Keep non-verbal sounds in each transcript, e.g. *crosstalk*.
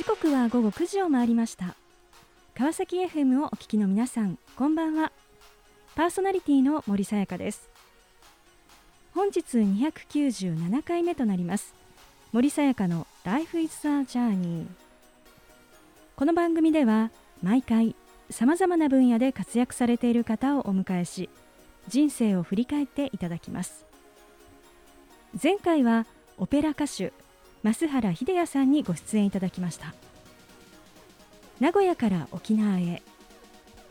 時刻は午後9時を回りました。川崎 FM をお聞きの皆さんこんばんは。パーソナリティの森さやかです。本日297回目となります。森さやかの Life is a Journey この番組では毎回さまざまな分野で活躍されている方をお迎えし人生を振り返っていただきます。前回はオペラ歌手増原秀也さんにご出演いただきました。名古屋から沖縄へ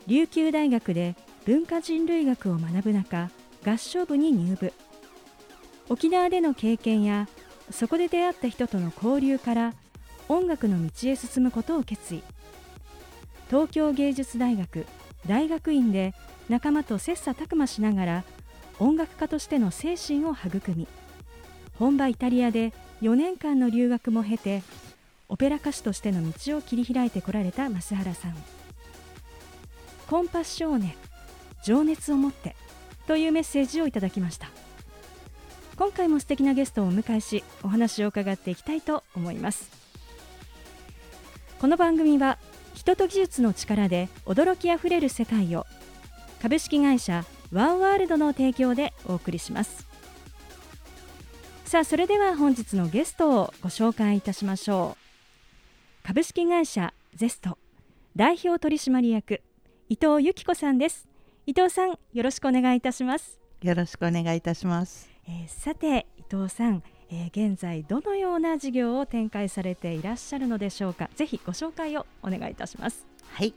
琉球大学で文化人類学を学ぶ中合唱部に入部。沖縄での経験やそこで出会った人との交流から音楽の道へ進むことを決意。東京芸術大学大学院で仲間と切磋琢磨しながら音楽家としての精神を育み本場イタリアで4年間の留学も経てオペラ歌手としての道を切り開いてこられた増原さん。コンパッショーネ情熱を持ってというメッセージをいただきました。今回も素敵なゲストをお迎えしお話を伺っていきたいと思います。この番組は人と技術の力で驚きあふれる世界を株式会社ワンワールドの提供でお送りします。さあそれでは本日のゲストをご紹介いたしましょう。株式会社ゼスト代表取締役伊藤由紀子さんです。伊藤さんよろしくお願いいたします。よろしくお願いいたします、えー、さて伊藤さん、えー、現在どのような事業を展開されていらっしゃるのでしょうか。ぜひご紹介をお願いいたします。はい、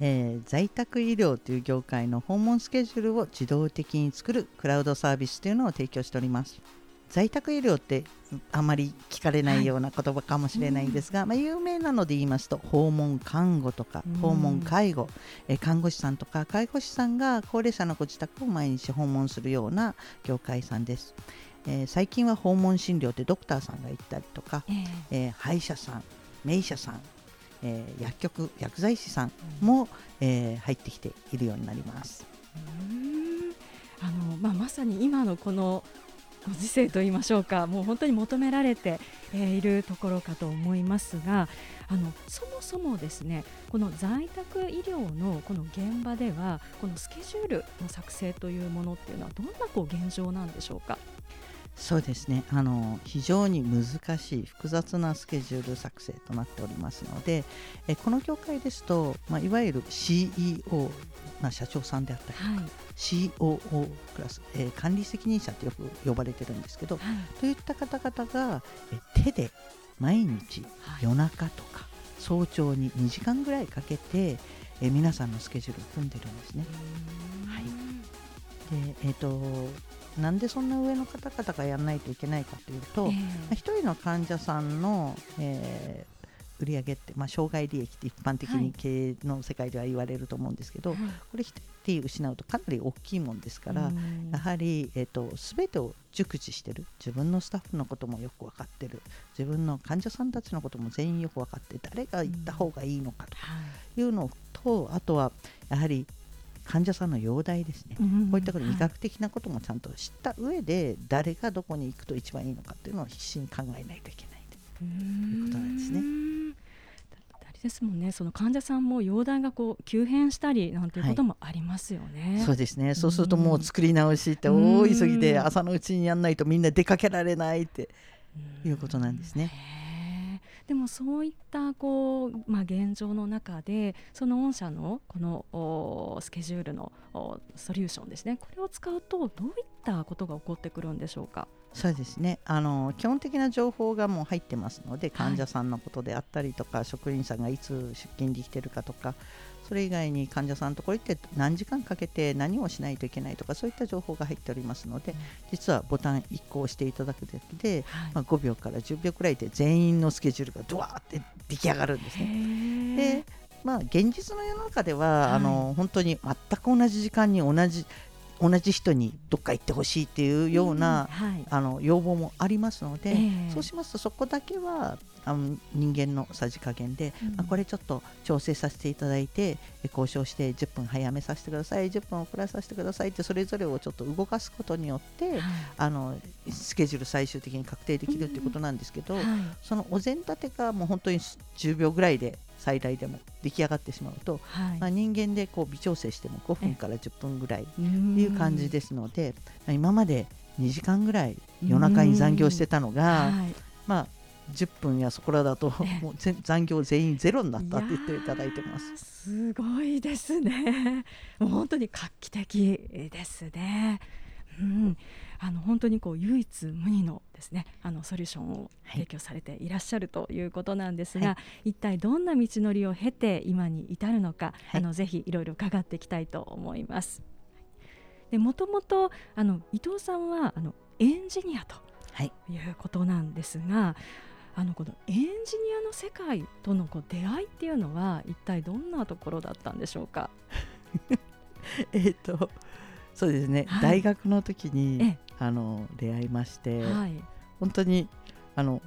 えー、在宅医療という業界の訪問スケジュールを自動的に作るクラウドサービスというのを提供しております在宅医療ってあまり聞かれないような言葉かもしれないんですが、はい、まあ、有名なので言いますと訪問看護とか訪問介護、え看護師さんとか介護士さんが高齢者のご自宅を毎日訪問するような業界さんです。えー、最近は訪問診療ってドクターさんが行ったりとか、えー、えー、歯医者さん名医者さん、えー、薬局薬剤師さんも、えー、入ってきているようになります。あのまあ、まさに今のこのご時世と言いましょうかもう本当に求められて、いるところかと思いますがあのそもそもですねこの在宅医療のこの現場ではこのスケジュールの作成というものっていうのはどんなこう現状なんでしょうか？そうですね。あの非常に難しい複雑なスケジュール作成となっておりますのでえこの業界ですと、まあ、いわゆる CEO、まあ、社長さんであったりとか、はい、COO プラス、えー、管理責任者とよく呼ばれてるんですけど、はい、といった方々がえ手で毎日夜中とか早朝に2時間ぐらいかけてえ皆さんのスケジュールを組んでるんですね。はい、でえーとなんでそんな上の方々がやらないといけないかというと、えー、1人の患者さんの、えー、売上って、まあ、障害利益って一般的に経営の世界では言われると思うんですけど、はい、これ1人失うとかなり大きいもんですから、やはり、えーと、全てを熟知してる自分のスタッフのこともよく分かってる自分の患者さんたちのことも全員よく分かって誰が行った方がいいのかというのと、あとはやはり患者さんの容体ですね、うん、こういったこと医学的なこともちゃんと知った上で誰がどこに行くと一番いいのかっていうのを必死に考えないといけないということなんですね。ですもんね。その患者さんも容体がこう急変したりなんていうこともありますよね、はい、そうですね。そうするともう作り直しって大急ぎで朝のうちにやんないとみんな出かけられないっていうことなんですね。でもそういったこう、まあ、現状の中でその御社のこのスケジュールのソリューションですねこれを使うとどういったことが起こってくるんでしょうか？そうですねあの基本的な情報がもう入ってますので患者さんのことであったりとか、はい、職員さんがいつ出勤できてるかとかそれ以外に患者さんのところ行って何時間かけて何をしないといけないとかそういった情報が入っておりますので、うん、実はボタン1個押していただくだけで、はい、まあ、5秒から10秒くらいで全員のスケジュールがドワーって出来上がるんですね。でまあ、現実の世の中では、はい、あの本当に全く同じ時間に同じ同じ人にどっか行ってほしいっていうような、うんはい。あの要望もありますので、ええ。そうしますとそこだけはあの人間のさじ加減で、うん。まあ、これちょっと調整させていただいてえ交渉して10分早めさせてください10分遅らさせてくださいってそれぞれをちょっと動かすことによって、はい。あのスケジュール最終的に確定できるっていうことなんですけど、はい。そのお膳立てがもう本当に10秒ぐらいで最大でも出来上がってしまうと、はい。まあ、人間でこう微調整しても5分から10分ぐらいっってていう感じですので、まあ今まで2時間ぐらい夜中に残業してたのが、はい。まあ10分やそこらだとええ。もうぜ残業全員ゼロになったって言っていただいてます。すごいですね。もう本当に画期的ですね。うん、あの本当にこう唯一無二のですね、あのソリューションを提供されていらっしゃるということなんですが、は一体どんな道のりを経て今に至るのか、はい。あのぜひいろいろ伺っていきたいと思います。で、もともとあの伊藤さんはあのエンジニアとはい、いうことなんですがあのこのエンジニアの世界とのこう出会いっていうのは一体どんなところだったんでしょうか？*laughs* えっ、とそうですね、はい。大学の時えにえあの出会いまして、はい、本当にあの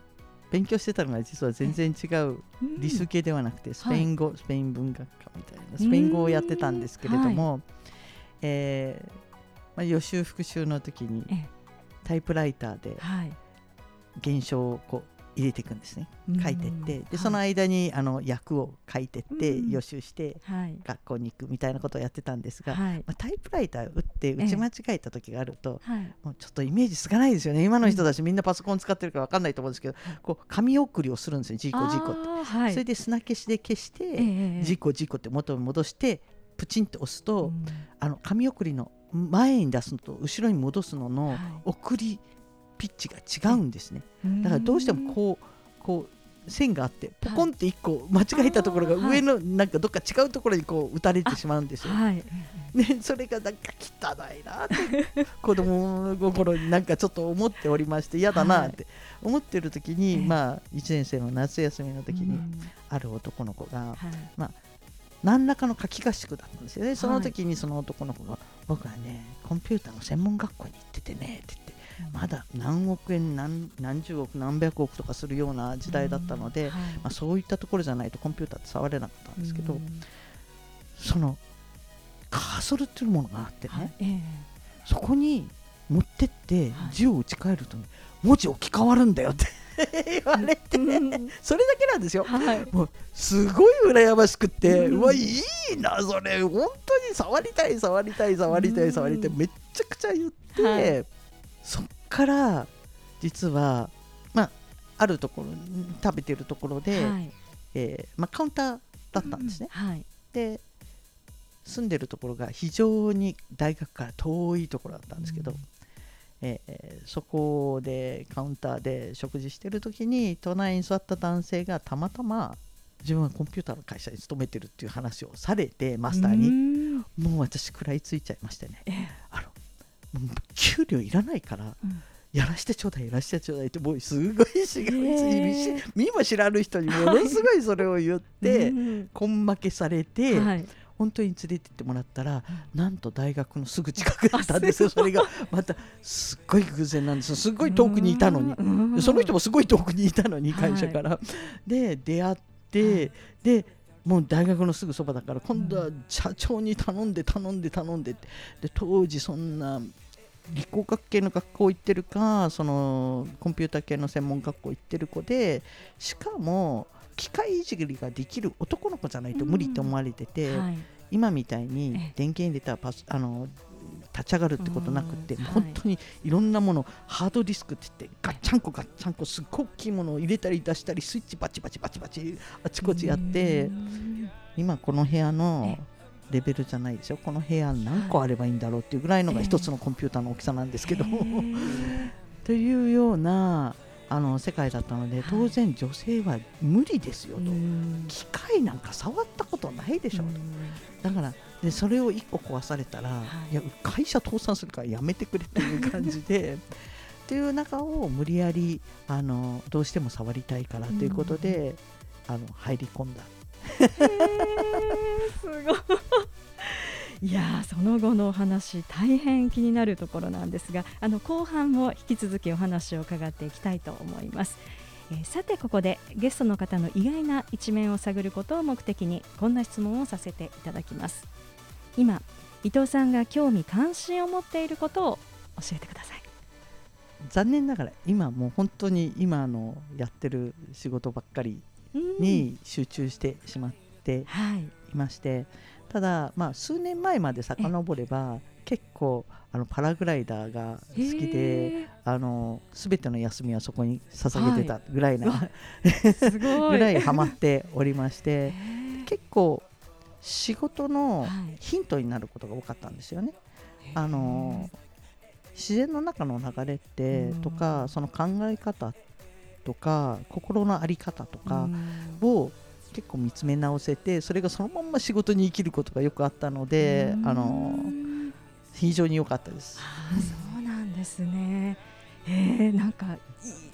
勉強してたのが実は全然違ううん。理数系ではなくてスペイン語、スペイン文学科みたいなスペイン語をやってたんですけれども、えーまあ、予習復習の時にえ。タイプライターではい、現象をこう入れていくんですね。書いてって。うんでそのはい間にあの訳を書いてってうん。予習してはい。学校に行くみたいなことをやってたんですが、はい。まあ、タイプライター打って打ち間違えた時があると、はい。もうちょっとイメージつかないですよね。今の人たちみんなパソコン使ってるから分かんないと思うんですけどこう紙送りをするんですよ。ジーコジーコって、あーはい、それで砂消しで消して、ええジーコジーコって元に戻してプチンと押すと、うん。あの紙送りの前に出すのと後ろに戻すののはい。送りピッチが違うんですね、だからどうしてもこうこう線があってポコンって1個間違えたところが上のなんかどっか違うところにこう打たれてしまうんですよ。はい、*laughs* ね、それがなんか汚いなって *laughs* 子供心になんかちょっと思っておりまして嫌だなって思ってる時に、ええ。まあ1年生の夏休みの時にうん。ある男の子がはい。何らかの夏季合宿だったんですよね。そのはい。時にその男の子が「僕はねコンピューターの専門学校に行っててね」って言ってまだ何億円何何十億何百億とかするような時代だったので、うんはい。まあ、そういったところじゃないとコンピューターって触れなかったんですけど、うんそのカーソルっていうものがあってね、はい。ええ。そこに持ってってはい。字を打ち替えると、文字置き換わるんだよって *laughs* 言われて、うん。*laughs* それだけなんですよ。はい。もうすごい羨ましくって、ううんわいいなそれ。本当に触りたい触りたい触りたうん。い触りたいめっちゃくちゃ言って、はいそっから実はまああるところ食べてるところで、はい。えーまあ、カウンターだったんですね。はい。で住んでるところが非常に大学から遠いところだったんですけど、うん。えーそこでカウンターで食事してる時に隣に座った男性がたまたま自分はコンピューターの会社に勤めてるっていう話をされてマスターに、うん。もう私食らいついちゃいましてね。ええ。あの給料いらないからうん。やらしてちょうだいやらしてちょうだいってもうすごいしがみつい見も知らぬ人にものすごいそれを言って、うん。根負けされて、はい。本当に連れてってもらったら、なんと大学のすぐ近くだったんですよ、それが。またすっごい偶然なんですよ、すっごい遠くにいたのに、その人もすごい遠くにいたのに、はい会社から。で、出会って、はい。でもう大学のすぐそばだから、今度は社長に頼んで、頼んで、頼んでって、で当時、そんな理工学系の学校行ってるか、そのコンピューター系の専門学校行ってる子で、しかも、機械いじりができる男の子じゃないと無理って思われてて、はい。今みたいえにえ電源入れたらパスあの立ち上がるってことなくて、本当にいろんなものハードディスクって言ってガッチャンコガッチャンコすっごい大きいものを入れたり出したりスイッチバチバチバチバチあちこちやってうん。今この部屋のえレベルじゃないですよこの部屋何個あればいいんだろうっていうぐらいのがええ一つのコンピューターの大きさなんですけど、へー。*laughs* というようなあの世界だったのではい。当然女性は無理ですよと、うん。機械なんか触ったことないでしょ、だからでそれを1個壊されたら、はい。い、や会社倒産するからやめてくれっていう感じで *laughs* っていう中を無理やりあのどうしても触りたいからということで、あの入り込んだすごい。*laughs* いやその後のお話大変気になるところなんですがあの後半も引き続きお話を伺っていきたいと思います。えー、さてここでゲストの方の意外な一面を探ることを目的にこんな質問をさせていただきます。今伊藤さんが興味関心を持っていることを教えてください。残念ながら今もう本当に今のやってる仕事ばっかりに集中してしまっていまして、はい、ただ、まあ、数年前まで遡れば結構あのパラグライダーが好きであの全ての休みはそこに捧げてたぐらいな、は *laughs* い、ぐらいハマっておりまして結構仕事のヒントになることが多かったんですよね。あの自然の中の流れってとかその考え方とか心の在り方とかを結構見つめ直せてそれがそのまま仕事に生きることがよくあったのであの非常に良かったです。そうなんですねえー、なんか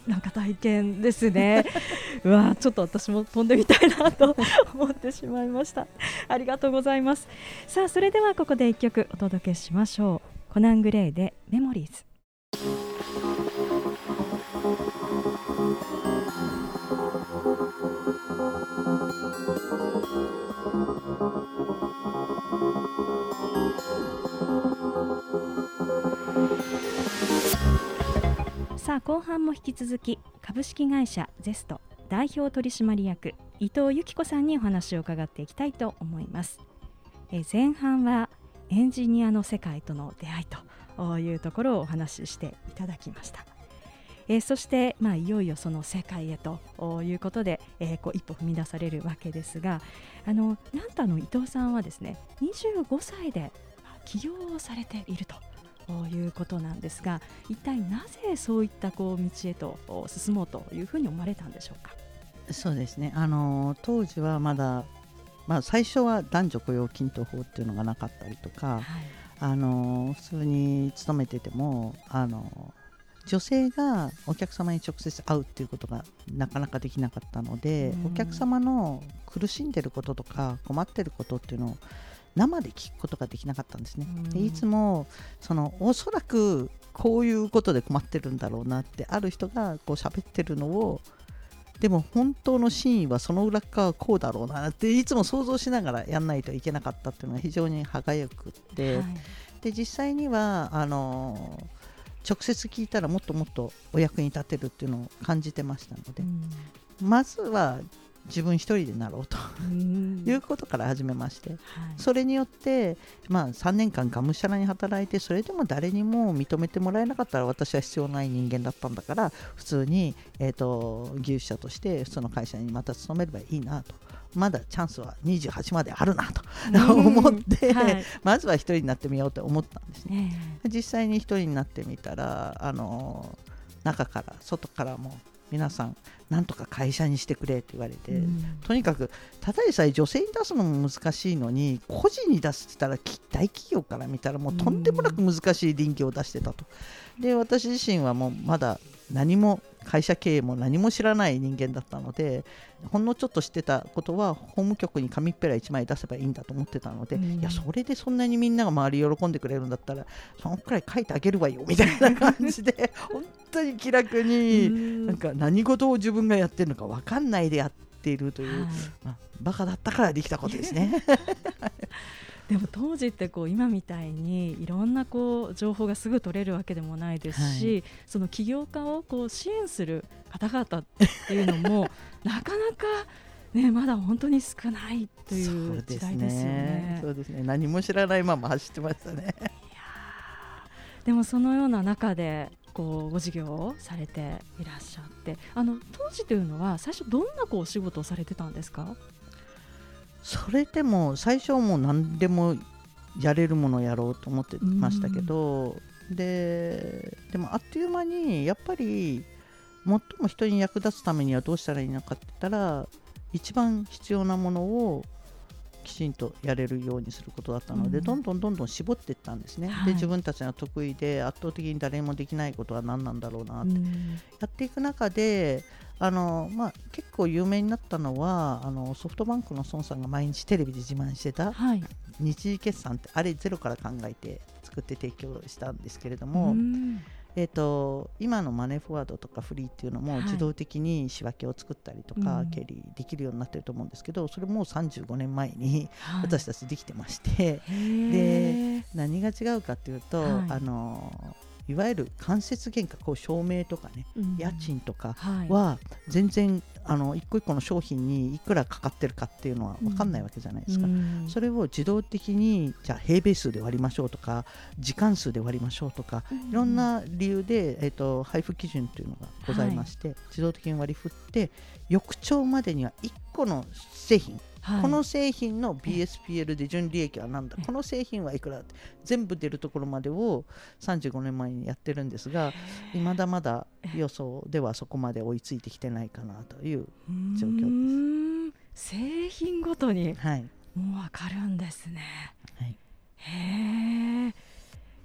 なんか体験ですね。*laughs* うわちょっと私も飛んでみたいなと思ってしまいました。ありがとうございます。さあそれではここで一曲お届けしましょう。コナングレイでメモリーズさあ後半も引き続き株式会社ゼスト代表取締役伊藤由紀子さんにお話を伺っていきたいと思いますえ前半はエンジニアの世界との出会いというところをお話ししていただきました。えー、そして、まあ、いよいよその世界へということで、えー、こう一歩踏み出されるわけですがあのなんとあの伊藤さんはですね25歳で起業をされていると。いうことなんですが一体なぜそういったこう道へと進もうというふうに思われたんでしょうか？そうですねあの当時はまだまあ、最初は男女雇用均等法っていうのがなかったりとか、はい、あの普通に勤めててもあの女性がお客様に直接会うっていうことがなかなかできなかったので、お客様の苦しんでることとか困ってることっていうのを生で聞くことができなかったんですね。でいつもそのおそらくこういうことで困ってるんだろうなってある人がこう喋ってるのをでも本当の真意はその裏側はこうだろうなっていつも想像しながらやんないといけなかったっていうのが非常に歯がゆくって、はい、で実際にはあの直接聞いたらもっともっとお役に立てるっていうのを感じてましたので、うん、まずは自分一人でなろうと。いうことから始めまして、はい、それによって、まあ、3年間がむしゃらに働いてそれでも誰にも認めてもらえなかったら私は必要ない人間だったんだから普通に、えーと、技術者として普通の会社にまた勤めればいいなと。まだチャンスは28まであるなと思って、はい、まずは1人になってみようと思ったんですね。実際に1人になってみたらあの中から外からも皆さんなんとか会社にしてくれって言われて、うん、とにかくただでさえ女性に出すのも難しいのに個人に出すって言ったら大企業から見たらもうとんでもなく難しい臨機を出してたと。で私自身はもうまだ何も会社経営も何も知らない人間だったのでほんのちょっと知ってたことは法務局に紙っぺら1枚出せばいいんだと思ってたので、うん、いやそれでそんなにみんなが周り喜んでくれるんだったらそのくらい書いてあげるわよみたいな感じで *laughs* 本当に気楽に、うん、なんか何事を自分がやってるのか分かんないでやっているという、はい、まあ、バカだったからできたことですね。*laughs* でも当時ってこう今みたいにいろんなこう情報がすぐ取れるわけでもないですし、はい、その起業家をこう支援する方々っていうのも *laughs* なかなかね、まだ本当に少ないという時代ですよね。そうですね。すね何も知らないまま走ってましたね。でもそのような中でこうご事業をされていらっしゃって、あの当時というのは最初どんなこうお仕事をされてたんですか？それでも最初はもう何でもやれるものをやろうと思ってましたけど、ででもあっという間にやっぱり最も人に役立つためにはどうしたらいいのかって言ったら一番必要なものをきちんとやれるようにすることだったので、うん、どんどんどんどん絞っていったんですね、はい、で自分たちが得意で圧倒的に誰もできないことは何なんだろうなって、うん、やっていく中であの、まあ、結構有名になったのはあのソフトバンクの孫さんが毎日テレビで自慢してたはい。日時決算ってあれゼロから考えて作って提供したんですけれども、うん。えー、と今のマネーフォワードとかフリーっていうのもはい。自動的に仕分けを作ったりとか、うん。経理できるようになってると思うんですけどそれもう35年前にはい。私たちできてまして、へー。何が違うかっていうと、はい。あのいわゆる間接原価こう照明とかねうん。家賃とかはい。は全然あの一個一個の商品にいくらかかってるかっていうのは分かんないわけじゃないですか。うん。それを自動的にじゃあ平米数で割りましょうとか時間数で割りましょうとかいろんな理由で、えー、と配布基準というのがございまして、自動的に割り振って翌朝までには1個の製品、はい。この製品の BSPL で純利益は何だ？この製品はいくら？って全部出るところまでを35年前にやってるんですがまだまだ予想ではそこまで追いついてきてないかなという、状況です。製品ごとに。はい。もうわかるんですね。はい、へー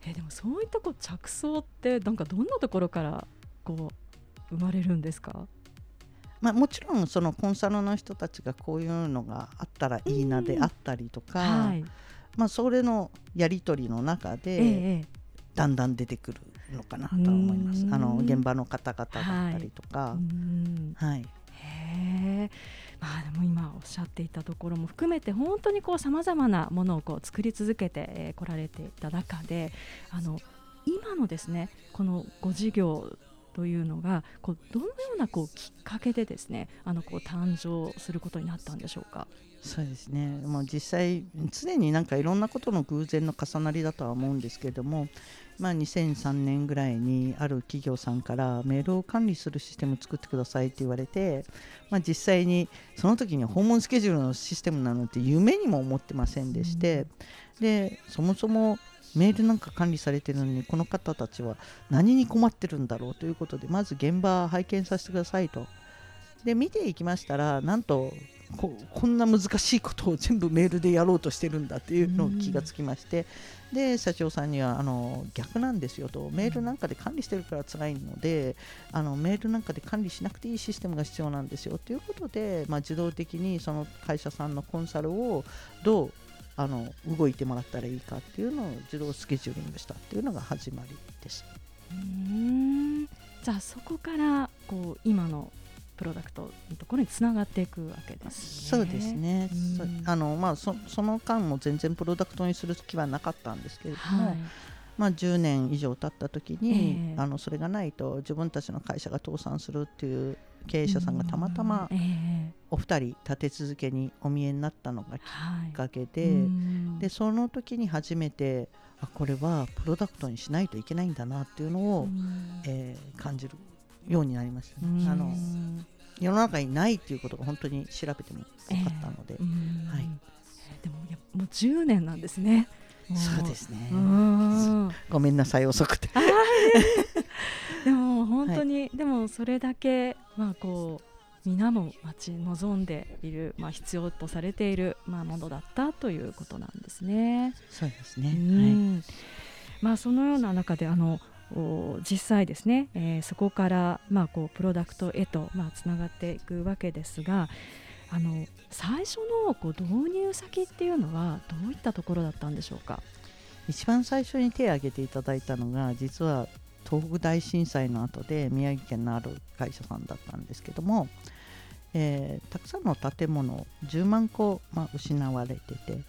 えでもそういったこう着想ってなんかどんなところからこう生まれるんですか？まあ、もちろんそのコンサルの人たちがこういうのがあったらいいなであったりとか、はい。まあ、それのやり取りの中で、ええだんだん出てくるのかなとは思います。う。ん。あの現場の方々だったりとうか、ん。はい、まあでも今おっしゃっていたところも含めて本当にこうさまざまなものをこう作り続けてえー来られていた中であの今のですねこのご事業というのがこうどのようなこうきっかけでですねあのこう誕生することになったんでしょうか？そうですね。もう実際常になんかいろんなことの偶然の重なりだとは思うんですけれども、まあ2003年ぐらいにある企業さんからメールを管理するシステムを作ってくださいって言われて、まあ実際にその時に訪問スケジュールのシステムなのって夢にも思ってませんでして、でそもそもメールなんか管理されてるのにこの方たちは何に困ってるんだろうということでまず現場拝見させてくださいと。で見ていきましたらなんとここんな難しいことを全部メールでやろうとしてるんだっていうのを気がつきまして、で社長さんにはあの逆なんですよと。メールなんかで管理してるから辛いのであのメールなんかで管理しなくていいシステムが必要なんですよということで、まあ、自動的にその会社さんのコンサルをどうあの動いてもらったらいいかっていうのを自動スケジューリングしたっていうのが始まりです。うんじゃあそこからこう今のプロダクトのところにつながっていくわけですね。そうですね、うん。そあのまあ、そその間も全然プロダクトにする気はなかったんですけれども、はい。まあ、10年以上経った時に、ええ。あのそれがないと自分たちの会社が倒産するっていう経営者さんがたまたまお二人立て続けにお見えになったのがきっはいかけで,、うん。でその時に初めてあこれはプロダクトにしないといけないんだなっていうのを、うん。えー感じるようになりましたね、うん。あの世の中にないっていうことが本当に調べても分かったので、うん。はい。えーでもやもう10年なんですね。もそうですね、うん。ごめんなさい遅くて。*laughs* でも本当に、でもそれだけまあこう皆も待ち望んでいる、まあ、必要とされている、まあ、ものだったということなんですね。そうですね、うはい。んまあ、そのような中であのお実際ですね、えーそこから、まあ、こうプロダクトへと、まあ、つながっていくわけですがあの最初のこう導入先っていうのはどういったところだったんでしょうか？一番最初に手を挙げていただいたのが実は東北大震災の後で宮城県のある会社さんだったんですけども、えーたくさんの建物10万個、まあ、失われてて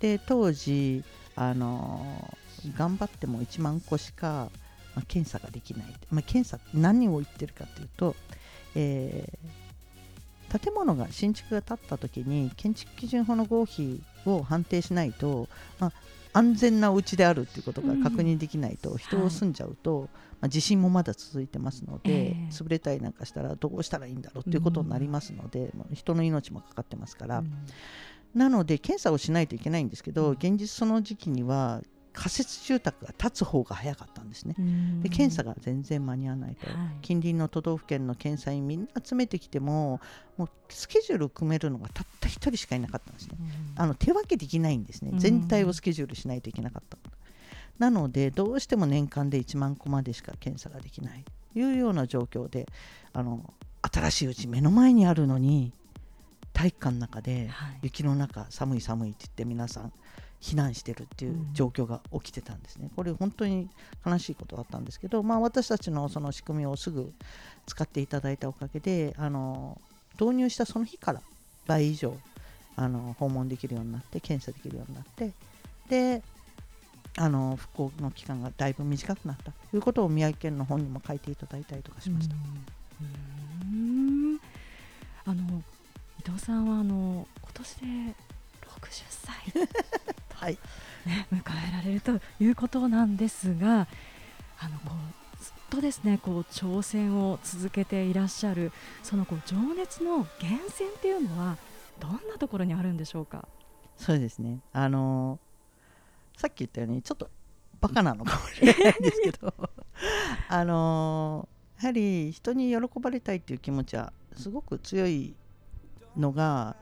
で当時、あの頑張っても1万個しか、まあ、検査ができない、まあ、検査何を言ってるかというと、えー建物が新築が建った時に建築基準法の合否を判定しないと、まあ、安全なお家であるっていうことが確認できないと、人を住んじゃうと、まあ、地震もまだ続いてますので、ええ。潰れたりなんかしたらどうしたらいいんだろうっていうことになりますので、まあ人の命もかかってますから、うん。なので検査をしないといけないんですけど、うん。現実その時期には仮設住宅が建つ方が早かったんですね。で検査が全然間に合わないと、はい。近隣の都道府県の検査員みんな集めてきてももうスケジュールを組めるのがたった一人しかいなかったんですね。うん。あの手分けできないんですね。うん。全体をスケジュールしないといけなかった、なのでどうしても年間で1万個までしか検査ができないというような状況であの新しいうち目の前にあるのに体育館の中ではい。雪の中寒い寒いって言って皆さん避難してるっていう状況が起きてたんですね。これ本当に悲しいことだったんですけど、まあ、私たちのその仕組みをすぐ使っていただいたおかげであの導入したその日から倍以上あの訪問できるようになって検査できるようになってであの復興の期間がだいぶ短くなったということを宮城県の本にも書いていただいたりとかしました。うん。あの伊藤さんはあの今年で60歳、*laughs* はい、ね、迎えられるということなんですがあのこうずっとですねこう挑戦を続けていらっしゃるそのこう情熱の源泉っていうのはどんなところにあるんでしょうか？そうですねあのさっき言ったようにちょっとバカなのかもしれないんですけど *laughs* あのやはり人に喜ばれたいっていう気持ちはすごく強いのが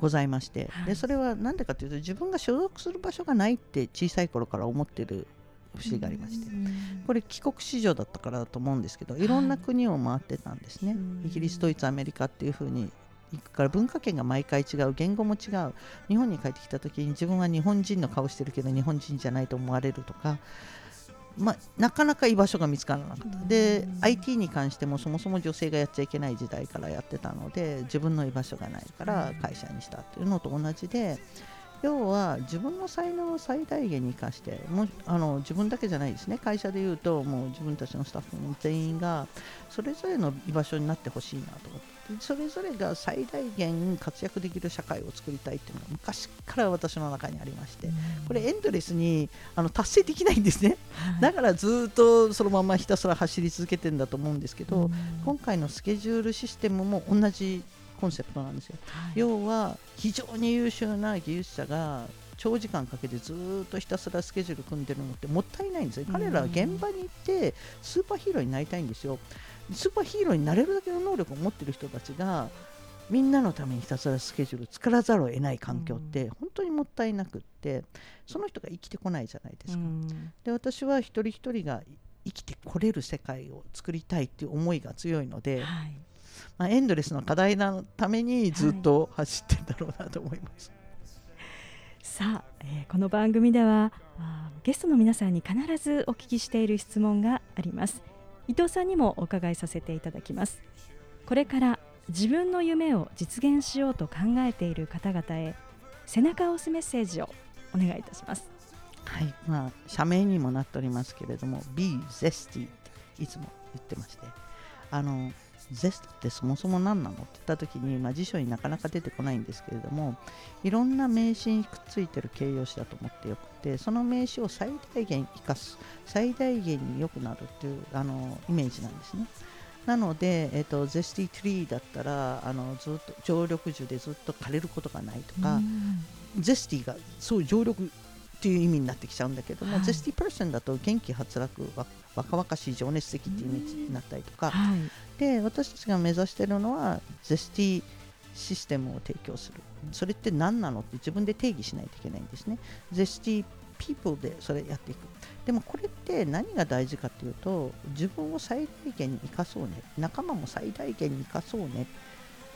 ございまして、はい。でそれは何でかというと自分が所属する場所がないって小さい頃から思ってる節がありまして、これ帰国子女だったからだと思うんですけどいろんな国を回ってたんですね、うん。イギリスドイツアメリカっていう風に行くから文化圏が毎回違う言語も違う。日本に帰ってきた時に自分は日本人の顔してるけど日本人じゃないと思われるとか、まあ、なかなか居場所が見つからなかった。で IT に関してもそもそも女性がやっちゃいけない時代からやってたので自分の居場所がないから会社にしたっていうのと同じで要は自分の才能を最大限に生かしてもあの自分だけじゃないですね。会社でいうともう自分たちのスタッフも全員がそれぞれの居場所になってほしいなと思って。それぞれが最大限活躍できる社会を作りたいっていうのが昔から私の中にありましてこれエンドレスにあの達成できないんですねだからずっとそのままひたすら走り続けてるんだと思うんですけど、今回のスケジュールシステムも同じコンセプトなんですよ。要は非常に優秀な技術者が長時間かけてずーっとひたすらスケジュール組んでるのってもったいないんですよ。彼らは現場に行ってスーパーヒーローになりたいんですよ。スーパーヒーローになれるだけの能力を持ってる人たちがみんなのためにひたすらスケジュール作らざるを得ない環境って本当にもったいなくってその人が生きてこないじゃないですか。で私は一人一人が生きてこれる世界を作りたいっていう思いが強いので、はい。まあ、エンドレスの課題のためにずっと走ってんだろうなと思います。さあ、えーこの番組ではゲストの皆さんに必ずお聞きしている質問があります伊藤さんにもお伺いさせていただきます。これから自分の夢を実現しようと考えている方々へ背中を押すメッセージをお願いいたします。はいまあ、社名にもなっておりますけれども Be Zesty いつも言ってましてあの Zest ってそもそも何なの？って言った時に、まあ、辞書になかなか出てこないんですけれどもいろんな名詞にくっついてる形容詞だと思ってよくてその名詞を最大限生かす最大限に良くなるっていうあのイメージなんですね。なので、えっと、 zesty tree だったらあのずっと常緑樹でずっと枯れることがないとか、 zesty がそう常緑っていう意味になってきちゃうんだけども、はい。 zesty person だと元気はつらつ若々しい情熱的っていう意味になったりとか、はい。で私たちが目指しているのは zestyシステムを提供する。それって何なのって自分で定義しないといけないんですね。ゼスティピープルでそれやっていく。でもこれって何が大事かっていうと自分を最大限に生かそうね。仲間も最大限に生かそうね。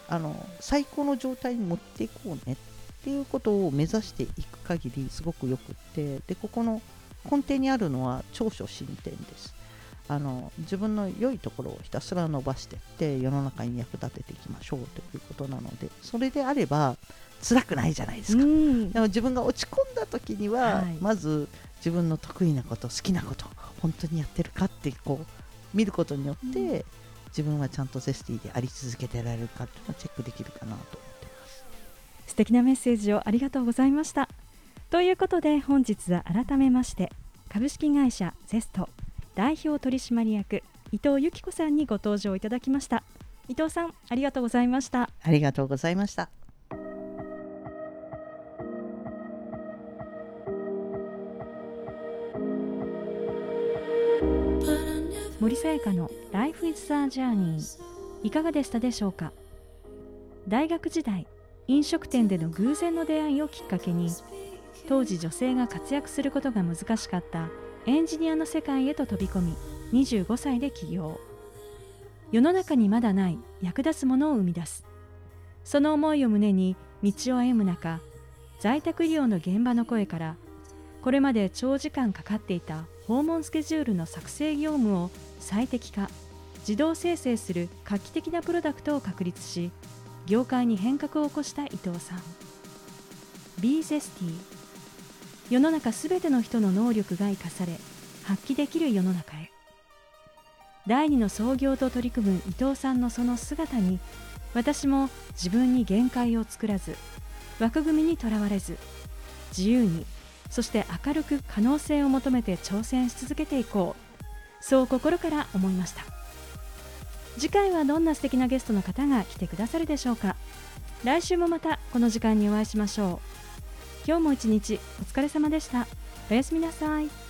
あの最高の状態に持っていこうねっていうことを目指していく限りすごくよくってでここの根底にあるのは長所進展です。あの自分の良いところをひたすら伸ばしていって世の中に役立てていきましょうということなのでそれであれば辛くないじゃないですか、うん。でも自分が落ち込んだ時には、はい。まず自分の得意なこと好きなこと本当にやってるかってこう見ることによって、うん。自分はちゃんとゼスティであり続けてられるかっていうのをチェックできるかなと素敵なメッセージをありがとうございました。ということで本日は改めまして株式会社ゼスト代表取締役伊藤由紀子さんにご登場いただきました。伊藤さんありがとうございました。ありがとうございました。森さやかの Life is a Journey いかがでしたでしょうか？大学時代飲食店での偶然の出会いをきっかけに当時女性が活躍することが難しかったエンジニアの世界へと飛び込み25歳で起業。世の中にまだない役立つものを生み出す。その思いを胸に道を歩む中在宅医療の現場の声からこれまで長時間かかっていた訪問スケジュールの作成業務を最適化自動生成する画期的なプロダクトを確立し業界に変革を起こした伊藤さん。B ゼスティ世の中すべての人の能力が生かされ発揮できる世の中へ。第二の創業と取り組む伊藤さんのその姿に私も自分に限界を作らず枠組みにとらわれず自由にそして明るく可能性を求めて挑戦し続けていこう。そう心から思いました。次回はどんな素敵なゲストの方が来てくださるでしょうか。来週もまたこの時間にお会いしましょう。今日も一日お疲れ様でした。おやすみなさい。